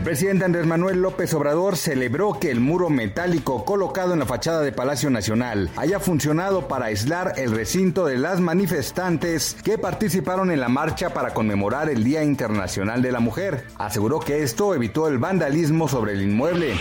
El presidente Andrés Manuel López Obrador celebró que el muro metálico colocado en la fachada de Palacio Nacional haya funcionado para aislar el recinto de las manifestantes que participaron en la marcha para conmemorar el Día Internacional de la Mujer. Aseguró que esto evitó el vandalismo sobre el inmueble.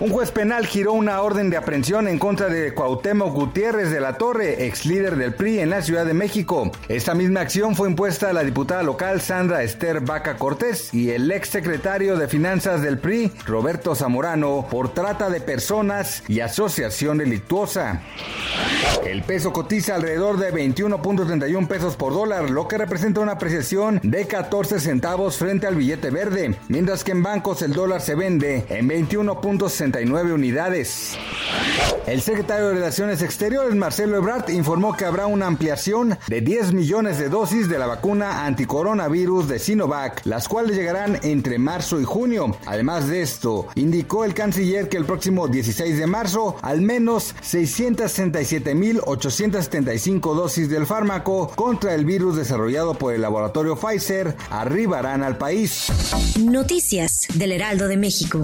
Un juez penal giró una orden de aprehensión en contra de Cuauhtémoc Gutiérrez de la Torre, ex líder del PRI en la Ciudad de México. Esta misma acción fue impuesta a la diputada local Sandra Esther Vaca Cortés y el ex secretario de Finanzas del PRI, Roberto Zamorano, por trata de personas y asociación delictuosa. El peso cotiza alrededor de 21.31 pesos por dólar, lo que representa una apreciación de 14 centavos frente al billete verde, mientras que en bancos el dólar se vende en 21.69 unidades. El secretario de Relaciones Exteriores, Marcelo Ebrard, informó que habrá una ampliación de 10 millones de dosis de la vacuna anticoronavirus de Sinovac, las cuales llegarán entre marzo y Además de esto, indicó el canciller que el próximo 16 de marzo, al menos 667.875 dosis del fármaco contra el virus desarrollado por el laboratorio Pfizer arribarán al país. Noticias del Heraldo de México.